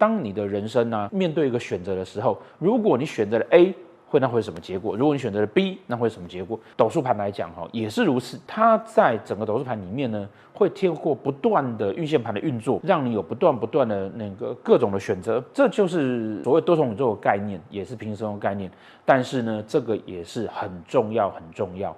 当你的人生呢、面对一个选择的时候，如果你选择了 A，会那会是什么结果？如果你选择了 B，那会是什么结果？斗数盘来讲哈，也是如此。它在整个斗数盘里面呢，会经过不断的运线盘的运作，让你有不断不断的那个各种的选择。这就是所谓多重宇宙的概念，也是平行时空的概念。但是呢，这个也是很重要很重要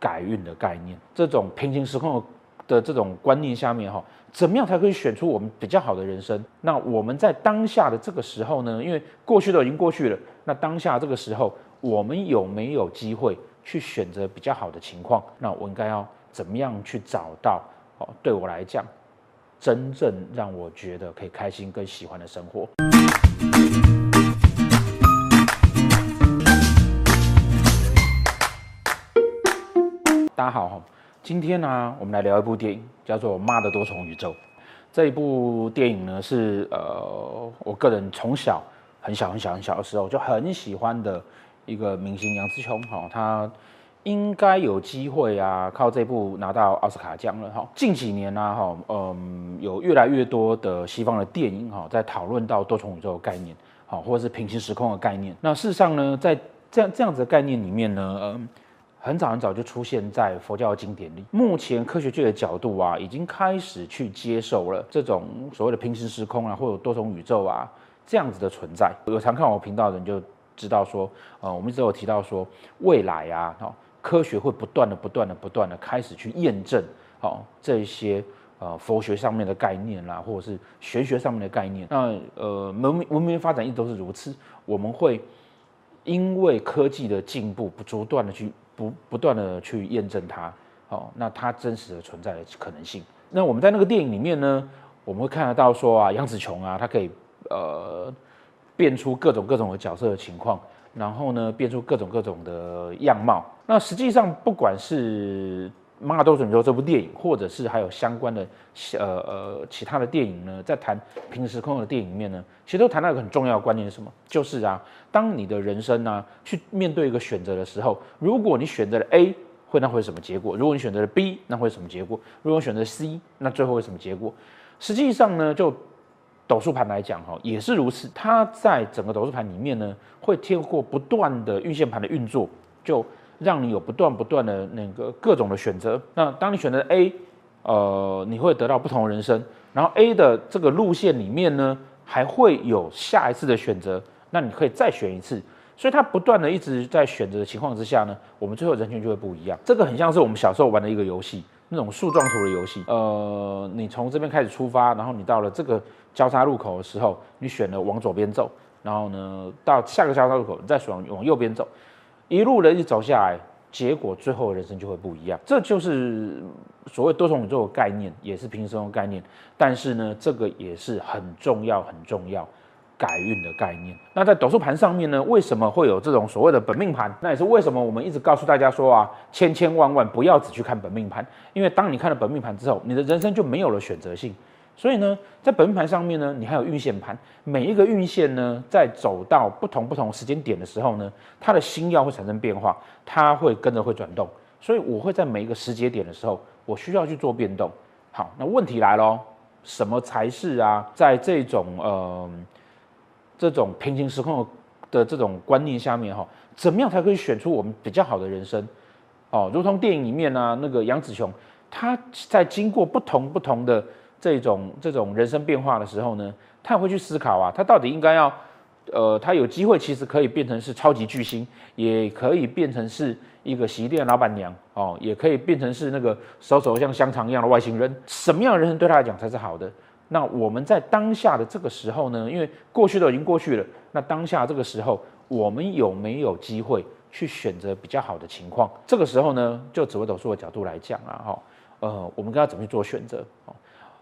改运的概念。这种平行时空的。的这种观念下面哈，怎么样才可以选出我们比较好的人生？那我们在当下的这个时候呢，因为过去都已经过去了，那当下这个时候，我们有没有机会去选择比较好的情况？那我应该要怎么样去找到哦？对我来讲，真正让我觉得可以开心跟喜欢的生活。大家好哈。今天呢、我们来聊一部电影，叫做《妈的多重宇宙》。这一部电影呢，是呃，我个人从小很小很小很小的时候就很喜欢的一个明星杨紫琼哈，他应该有机会啊，靠这部拿到奥斯卡奖了哈。近几年呢、哈，嗯，有越来越多的西方的电影哈，在讨论到多重宇宙的概念，好，或者是平行时空的概念。那事实上呢，在这样这样子的概念里面呢，嗯。很早很早就出现在佛教经典里。目前科学界的角度啊，已经开始去接受了这种所谓的平行时空啊，或者多重宇宙啊这样子的存在。有常看我频道的人就知道说，呃，我们一直有提到说，未来啊，哦，科学会不断的、不断的、不断的开始去验证，哦，这些呃佛学上面的概念啦，或者是玄学上面的概念。那呃，文明文明发展一直都是如此，我们会因为科技的进步，不不断的去。不不断的去验证它，哦，那它真实的存在的可能性。那我们在那个电影里面呢，我们会看得到说啊，杨紫琼啊，她可以呃变出各种各种的角色的情况，然后呢变出各种各种的样貌。那实际上不管是《妈的多重宇宙》这部电影，或者是还有相关的呃呃其他的电影呢，在谈平时空的电影里面呢，其实都谈到一个很重要的观念是什么？就是啊，当你的人生呢、去面对一个选择的时候，如果你选择了 A，会那会是什么结果？如果你选择了 B，那会是什么结果？如果你选择 C，那最后会什么结果？实际上呢，就斗数盘来讲哈，也是如此。它在整个斗数盘里面呢，会透过不断的运线盘的运作，就。让你有不断不断的那个各种的选择。那当你选择 A，呃，你会得到不同的人生。然后 A 的这个路线里面呢，还会有下一次的选择。那你可以再选一次。所以它不断的一直在选择的情况之下呢，我们最后人群就会不一样。这个很像是我们小时候玩的一个游戏，那种树状图的游戏。呃，你从这边开始出发，然后你到了这个交叉路口的时候，你选了往左边走，然后呢，到下个交叉路口，你再往往右边走。一路的一走下来，结果最后人生就会不一样。这就是所谓多重宇宙的概念，也是平行时空的概念。但是呢，这个也是很重要、很重要改运的概念。那在斗数盘上面呢，为什么会有这种所谓的本命盘？那也是为什么我们一直告诉大家说啊，千千万万不要只去看本命盘，因为当你看了本命盘之后，你的人生就没有了选择性。所以呢，在本盘上面呢，你还有运线盘，每一个运线呢，在走到不同不同时间点的时候呢，它的星曜会产生变化，它会跟着会转动。所以我会在每一个时节点的时候，我需要去做变动。好，那问题来咯，什么才是啊？在这种呃这种平行时空的这种观念下面哈，怎么样才可以选出我们比较好的人生？哦，如同电影里面呢、啊，那个杨紫琼，她在经过不同不同的。这种这种人生变化的时候呢，他也会去思考啊，他到底应该要，呃，他有机会其实可以变成是超级巨星，也可以变成是一个洗衣店的老板娘哦，也可以变成是那个手手像香肠一样的外星人。什么样的人生对他来讲才是好的？那我们在当下的这个时候呢，因为过去都已经过去了，那当下这个时候，我们有没有机会去选择比较好的情况？这个时候呢，就紫微斗数的角度来讲啊，哈，呃，我们该要怎么去做选择？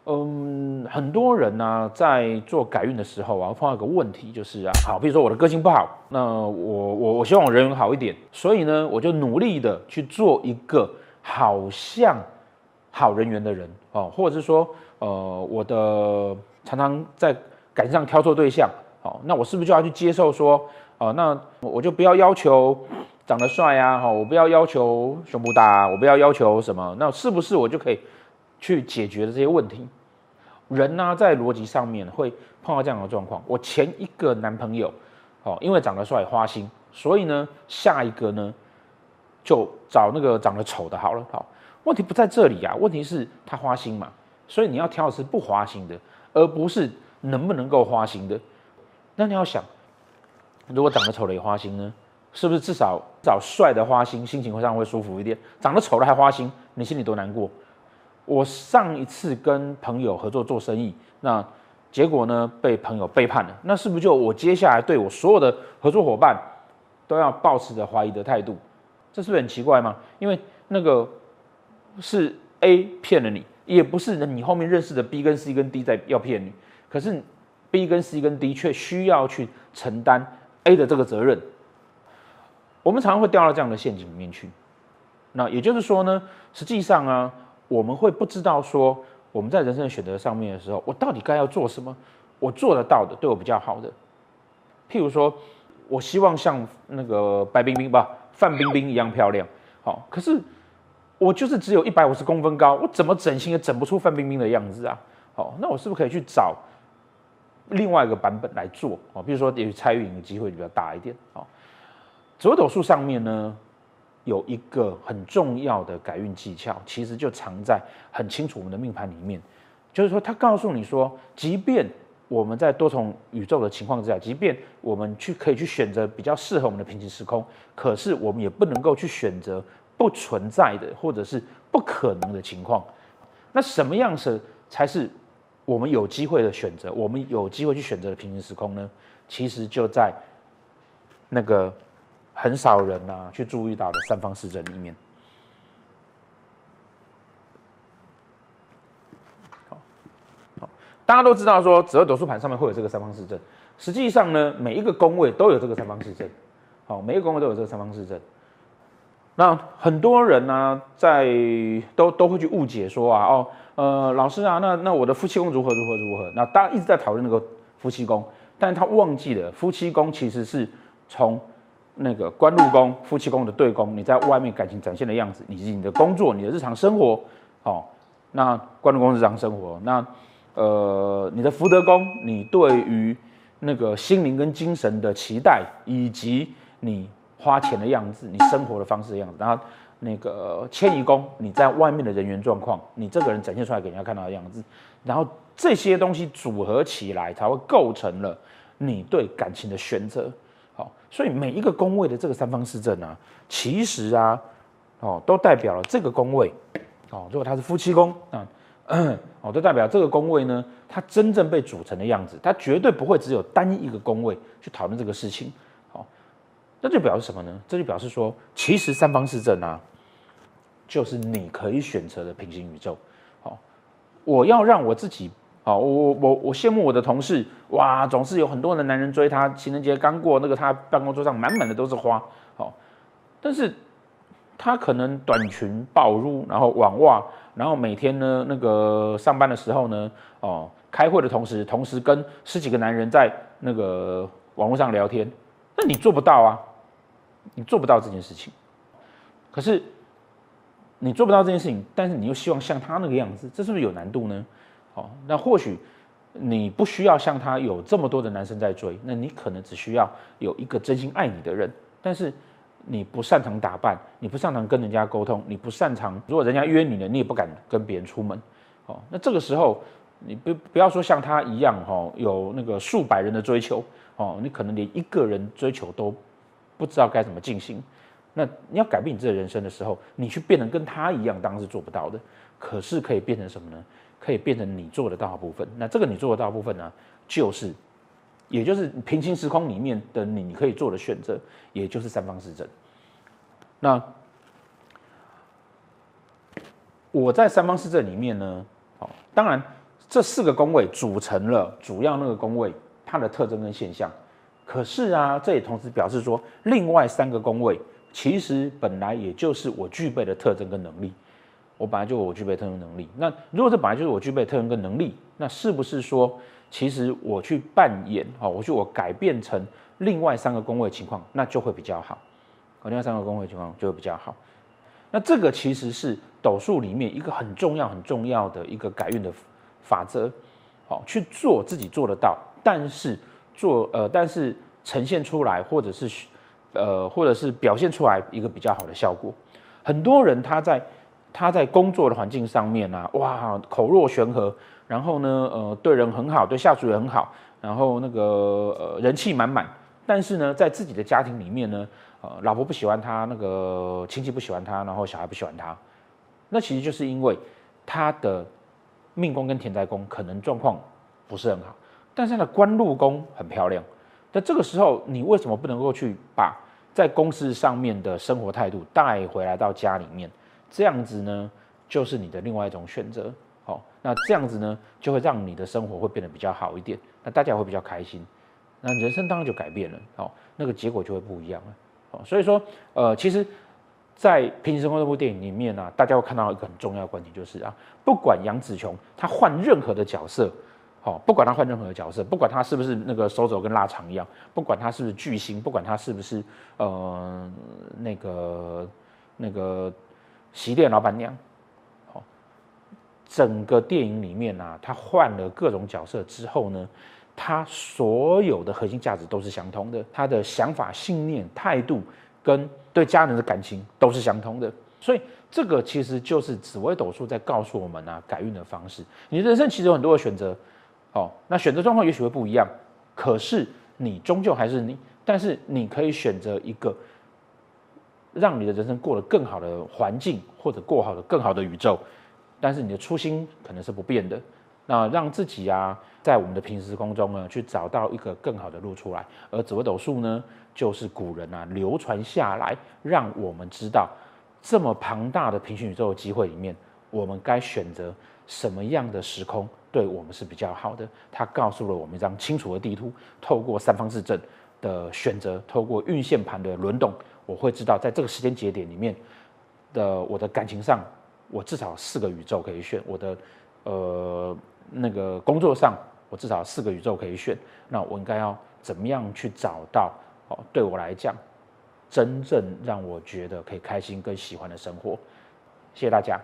嗯，很多人呢、在做改运的时候啊，碰到一个问题就是啊，好，比如说我的个性不好，那我我我希望我人缘好一点，所以呢，我就努力的去做一个好像好人缘的人哦，或者是说，呃，我的常常在感情上挑错对象，哦，那我是不是就要去接受说，哦、那我就不要要求长得帅啊，哈，我不要要求胸部大，我不要要求什么，那是不是我就可以？去解决的这些问题，人呢、在逻辑上面会碰到这样的状况。我前一个男朋友，哦，因为长得帅花心，所以呢，下一个呢，就找那个长得丑的好了。好，问题不在这里啊，问题是他花心嘛，所以你要挑的是不花心的，而不是能不能够花心的。那你要想，如果长得丑的也花心呢？是不是至少找帅的花心，心情会上会舒服一点？长得丑的还花心，你心里多难过？我上一次跟朋友合作做生意，那结果呢，被朋友背叛了，那是不是就我接下来对我所有的合作伙伴都要抱持着怀疑的态度？这是不是很奇怪吗？因为那个是 A 骗了你，也不是你后面认识的 B 跟 C 跟 D 在要骗你，可是 B 跟 C 跟 D 却需要去承担 A 的这个责任。我们常常会掉到这样的陷阱里面去，那也就是说呢，实际上啊，我们会不知道说我们在人生的选择上面的时候，我到底该要做什么，我做得到的，对我比较好的。譬如说，我希望像那个白冰冰吧，范冰冰一样漂亮，好，可是我就是只有一百五十公分高，我怎么整形也整不出范冰冰的样子啊？好，那我是不是可以去找另外一个版本来做？哦，比如说也许蔡玉颖的机会比较大一点，好。紫微斗数上面呢，有一个很重要的改运技巧，其实就藏在很清楚我们的命盘里面。就是说，它告诉你说，即便我们在多重宇宙的情况之下，即便我们去可以去选择比较适合我们的平行时空，可是我们也不能够去选择不存在的或者是不可能的情况。那什么样子才是我们有机会的选择？我们有机会去选择的平行时空呢？其实就在那个。很少人呐、啊、去注意到的三方四正里面，好，好，大家都知道说，紫微斗数盘上面会有这个三方四正。实际上呢，每一个宫位都有这个三方四正，好，每一个宫位都有这个三方四正。那很多人呢、在都都会去误解说啊，哦，呃，老师啊，那那我的夫妻宫如何如何如何？那大家一直在讨论那个夫妻宫，但他忘记了夫妻宫其实是从那个官禄宫、夫妻宫的对宫，你在外面感情展现的样子，以及你的工作、你的日常生活，哦，那官禄宫日常生活，那呃，你的福德宫，你对于那个心灵跟精神的期待，以及你花钱的样子、你生活的方式的样子，然后那个迁移宫，你在外面的人员状况，你这个人展现出来给人家看到的样子，然后这些东西组合起来，才会构成了你对感情的选择。所以每一个宫位的这个三方四正啊，其实啊，哦，都代表了这个宫位，哦，如果它是夫妻宫啊，哦，都代表这个宫位呢，它真正被组成的样子，它绝对不会只有单一一个宫位去讨论这个事情。好，那就表示什么呢？这就表示说，其实三方四正啊，就是你可以选择的平行宇宙。好，我要让我自己。好，我我我我羡慕我的同事，哇，总是有很多的男人追她。情人节刚过，那个她办公桌上满满的都是花。好，但是她可能短裙暴露，然后网袜，然后每天呢，那个上班的时候呢，哦，开会的同时，同时跟十几个男人在那个网络上聊天。那你做不到啊，你做不到这件事情。可是你做不到这件事情，但是你又希望像他那个样子，这是不是有难度呢？好，那或许你不需要像他有这么多的男生在追，那你可能只需要有一个真心爱你的人。但是你不擅长打扮，你不擅长跟人家沟通，你不擅长，如果人家约你了，你也不敢跟别人出门。哦，那这个时候你不不要说像他一样，哈，有那个数百人的追求，哦，你可能连一个人追求都不知道该怎么进行。那你要改变你自己的人生的时候，你去变成跟他一样，当然是做不到的。可是可以变成什么呢？可以变成你做得到的部分，那这个你做得到的部分呢，就是，也就是平行时空里面的你，你可以做的选择，也就是三方四正。那我在三方四正里面呢，好，当然这四个宫位组成了主要那个宫位它的特征跟现象，可是啊，这也同时表示说，另外三个宫位其实本来也就是我具备的特征跟能力。我本来就我具备特殊能力，那如果这本来就是我具备特殊跟能力，那是不是说，其实我去扮演啊，我去我改变成另外三个宫位情况，那就会比较好，另外三个宫位情况就会比较好。那这个其实是斗数里面一个很重要很重要的一个改运的法则。好去做自己做得到，但是做呃，但是呈现出来或者是呃，或者是表现出来一个比较好的效果。很多人他在他在工作的环境上面啊，哇，口若悬河，然后呢，呃，对人很好，对下属也很好，然后那个呃人气满满。但是呢，在自己的家庭里面呢，呃，老婆不喜欢他，那个亲戚不喜欢他，然后小孩不喜欢他，那其实就是因为他的命宫跟田宅宫可能状况不是很好，但是他的官禄宫很漂亮。那这个时候，你为什么不能够去把在公司上面的生活态度带回来到家里面？这样子呢，就是你的另外一种选择。好，那这样子呢，就会让你的生活会变得比较好一点，那大家会比较开心。那人生当然就改变了，好，那个结果就会不一样了，好，所以说，呃，其实，在《平行时空》这部电影里面呢，啊，大家会看到一个很重要的观点，就是啊，不管杨紫琼她换任何的角色，哦，不管她换任何的角色，不管她是不是那个手肘跟腊肠一样，不管她是不是巨星，不管她是不是呃那个那个洗衣店老板娘，好，整个电影里面啊，她换了各种角色之后呢，他所有的核心价值都是相通的，他的想法、信念、态度跟对家人的感情都是相通的，所以这个其实就是紫微斗数在告诉我们啊，改运的方式。你人生其实有很多的选择，哦，那选择状况也许会不一样，可是你终究还是你，但是你可以选择一个让你的人生过得更好的环境，或者过好的更好的宇宙，但是你的初心可能是不变的。那让自己啊，在我们的平时空中呢，去找到一个更好的路出来。而紫微斗数呢，就是古人啊流传下来，让我们知道这么庞大的平行宇宙的机会里面，我们该选择什么样的时空对我们是比较好的。它告诉了我们一张清楚的地图，透过三方四正的选择，透过运线盘的轮动，我会知道在这个时间节点里面的我的感情上，我至少四个宇宙可以选。我的呃。那个工作上，我至少四个宇宙可以选，那我应该要怎么样去找到哦？对我来讲，真正让我觉得可以开心跟喜欢的生活。谢谢大家。